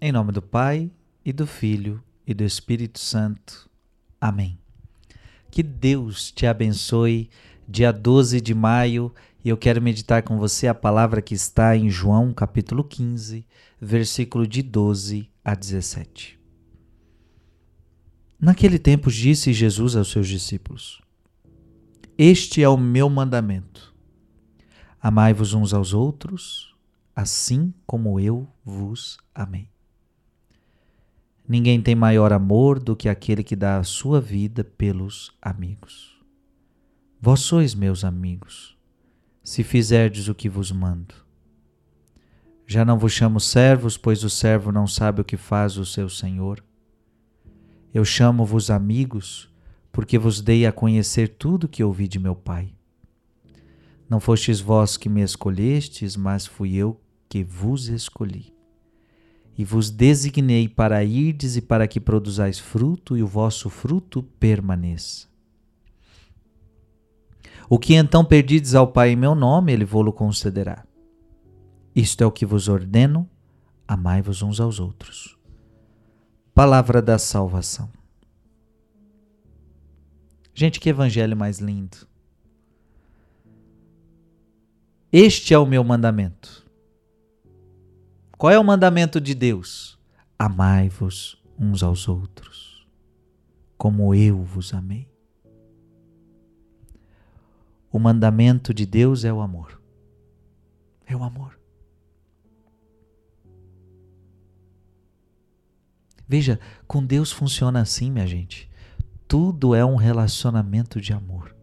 Em nome do Pai, e do Filho, e do Espírito Santo. Amém. Que Deus te abençoe. Dia 12 de maio, e eu quero meditar com você a palavra que está em João, capítulo 15, versículo de 12 a 17. Naquele tempo disse Jesus aos seus discípulos: Este é o meu mandamento. Amai-vos uns aos outros, assim como eu vos amei. Ninguém tem maior amor do que aquele que dá a sua vida pelos amigos. Vós sois meus amigos, se fizerdes o que vos mando. Já não vos chamo servos, pois o servo não sabe o que faz o seu senhor. Eu chamo-vos amigos, porque vos dei a conhecer tudo que ouvi de meu Pai. Não fostes vós que me escolhestes, mas fui eu que vos escolhi e vos designei para irdes e para que produzais fruto e o vosso fruto permaneça. O que então perdides ao Pai em meu nome, ele vô-lo concederá. Isto é o que vos ordeno, amai-vos uns aos outros. Palavra da salvação. Gente, que evangelho mais lindo. Este é o meu mandamento qual é o mandamento de Deus? Amai-vos uns aos outros, como eu vos amei. O mandamento de Deus é o amor. É o amor. Veja, com Deus funciona assim, minha gente. Tudo é um relacionamento de amor.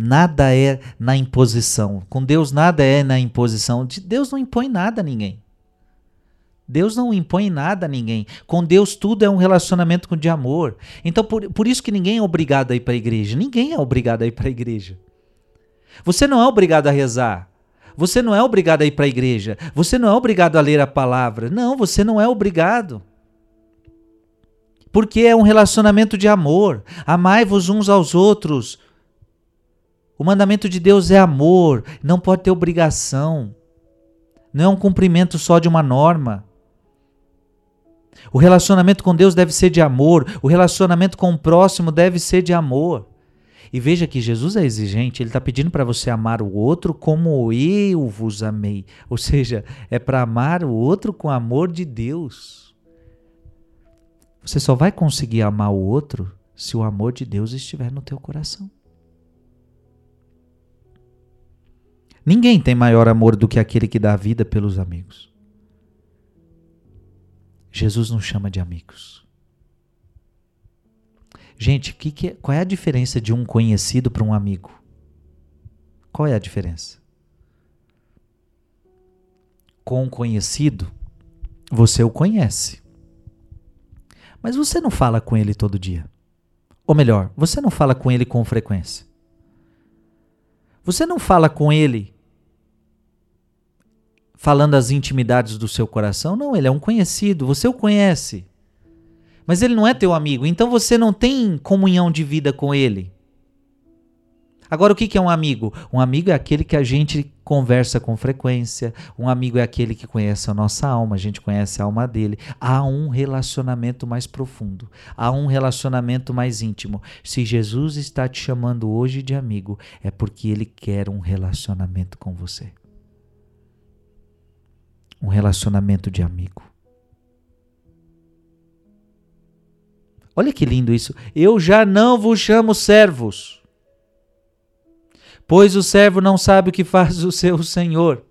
Nada é na imposição. Com Deus nada é na imposição. Deus não impõe nada a ninguém. Deus não impõe nada a ninguém. Com Deus tudo é um relacionamento de amor. Então por, por isso que ninguém é obrigado a ir para a igreja. Ninguém é obrigado a ir para a igreja. Você não é obrigado a rezar. Você não é obrigado a ir para a igreja. Você não é obrigado a ler a palavra. Não, você não é obrigado. Porque é um relacionamento de amor. Amai-vos uns aos outros o mandamento de Deus é amor, não pode ter obrigação. Não é um cumprimento só de uma norma. O relacionamento com Deus deve ser de amor, o relacionamento com o próximo deve ser de amor. E veja que Jesus é exigente, ele está pedindo para você amar o outro como eu vos amei. Ou seja, é para amar o outro com amor de Deus. Você só vai conseguir amar o outro se o amor de Deus estiver no teu coração. Ninguém tem maior amor do que aquele que dá a vida pelos amigos. Jesus nos chama de amigos. Gente, que que é, qual é a diferença de um conhecido para um amigo? Qual é a diferença? Com um conhecido, você o conhece. Mas você não fala com ele todo dia. Ou melhor, você não fala com ele com frequência. Você não fala com ele falando as intimidades do seu coração. Não, ele é um conhecido, você o conhece. Mas ele não é teu amigo, então você não tem comunhão de vida com ele. Agora, o que é um amigo? Um amigo é aquele que a gente conversa com frequência, um amigo é aquele que conhece a nossa alma, a gente conhece a alma dele. Há um relacionamento mais profundo, há um relacionamento mais íntimo. Se Jesus está te chamando hoje de amigo, é porque ele quer um relacionamento com você um relacionamento de amigo. Olha que lindo isso. Eu já não vos chamo servos, pois o servo não sabe o que faz o seu senhor.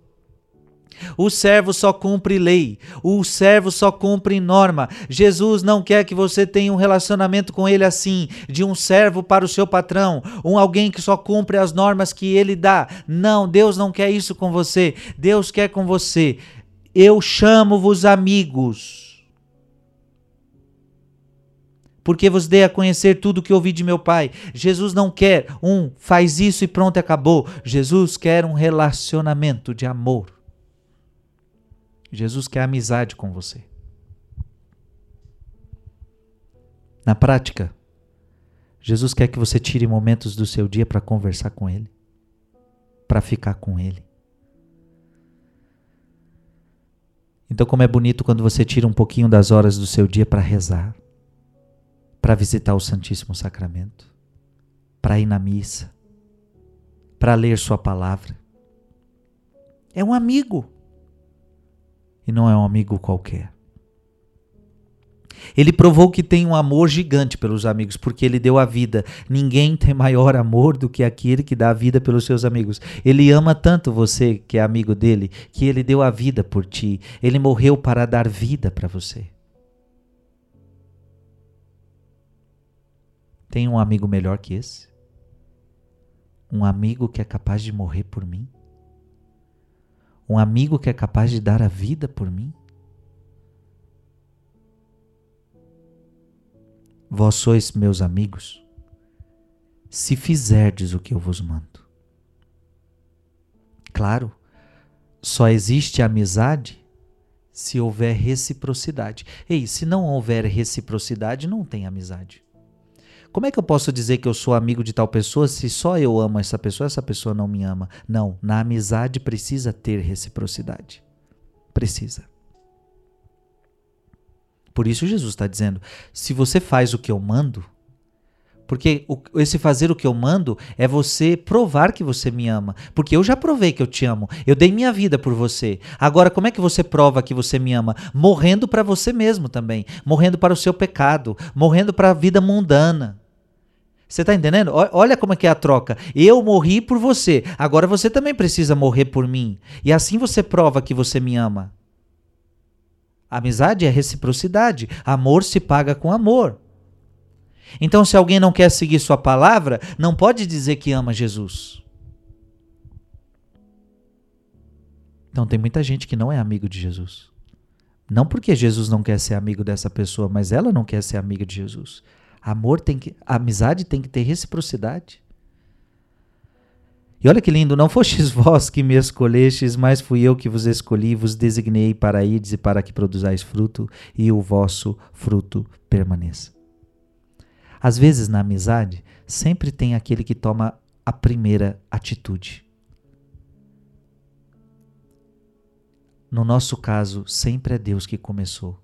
O servo só cumpre lei, o servo só cumpre norma. Jesus não quer que você tenha um relacionamento com ele assim, de um servo para o seu patrão, um alguém que só cumpre as normas que ele dá. Não, Deus não quer isso com você. Deus quer com você eu chamo-vos amigos, porque vos dei a conhecer tudo o que ouvi de meu Pai. Jesus não quer um faz isso e pronto, acabou. Jesus quer um relacionamento de amor. Jesus quer amizade com você. Na prática, Jesus quer que você tire momentos do seu dia para conversar com Ele, para ficar com Ele Então, como é bonito quando você tira um pouquinho das horas do seu dia para rezar, para visitar o Santíssimo Sacramento, para ir na missa, para ler Sua palavra. É um amigo. E não é um amigo qualquer. Ele provou que tem um amor gigante pelos amigos, porque ele deu a vida. Ninguém tem maior amor do que aquele que dá a vida pelos seus amigos. Ele ama tanto você, que é amigo dele, que ele deu a vida por ti. Ele morreu para dar vida para você. Tem um amigo melhor que esse? Um amigo que é capaz de morrer por mim? Um amigo que é capaz de dar a vida por mim? Vós sois meus amigos, se fizerdes o que eu vos mando. Claro, só existe amizade se houver reciprocidade. Ei, se não houver reciprocidade, não tem amizade. Como é que eu posso dizer que eu sou amigo de tal pessoa se só eu amo essa pessoa, essa pessoa não me ama? Não, na amizade precisa ter reciprocidade. Precisa. Por isso Jesus está dizendo: se você faz o que eu mando, porque o, esse fazer o que eu mando é você provar que você me ama. Porque eu já provei que eu te amo. Eu dei minha vida por você. Agora, como é que você prova que você me ama? Morrendo para você mesmo também. Morrendo para o seu pecado. Morrendo para a vida mundana. Você está entendendo? Olha como é que é a troca. Eu morri por você. Agora você também precisa morrer por mim. E assim você prova que você me ama. Amizade é reciprocidade. Amor se paga com amor. Então, se alguém não quer seguir sua palavra, não pode dizer que ama Jesus. Então, tem muita gente que não é amigo de Jesus. Não porque Jesus não quer ser amigo dessa pessoa, mas ela não quer ser amiga de Jesus. Amor tem que, amizade tem que ter reciprocidade. E olha que lindo, não fostes vós que me escolhestes, mas fui eu que vos escolhi, vos designei para ides e para que produzais fruto, e o vosso fruto permaneça. Às vezes, na amizade, sempre tem aquele que toma a primeira atitude. No nosso caso, sempre é Deus que começou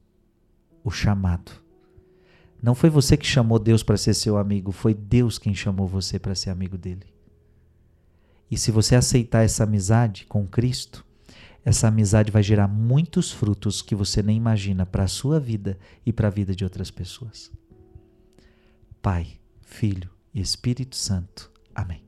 o chamado. Não foi você que chamou Deus para ser seu amigo, foi Deus quem chamou você para ser amigo dele. E se você aceitar essa amizade com Cristo, essa amizade vai gerar muitos frutos que você nem imagina para a sua vida e para a vida de outras pessoas. Pai, Filho e Espírito Santo. Amém.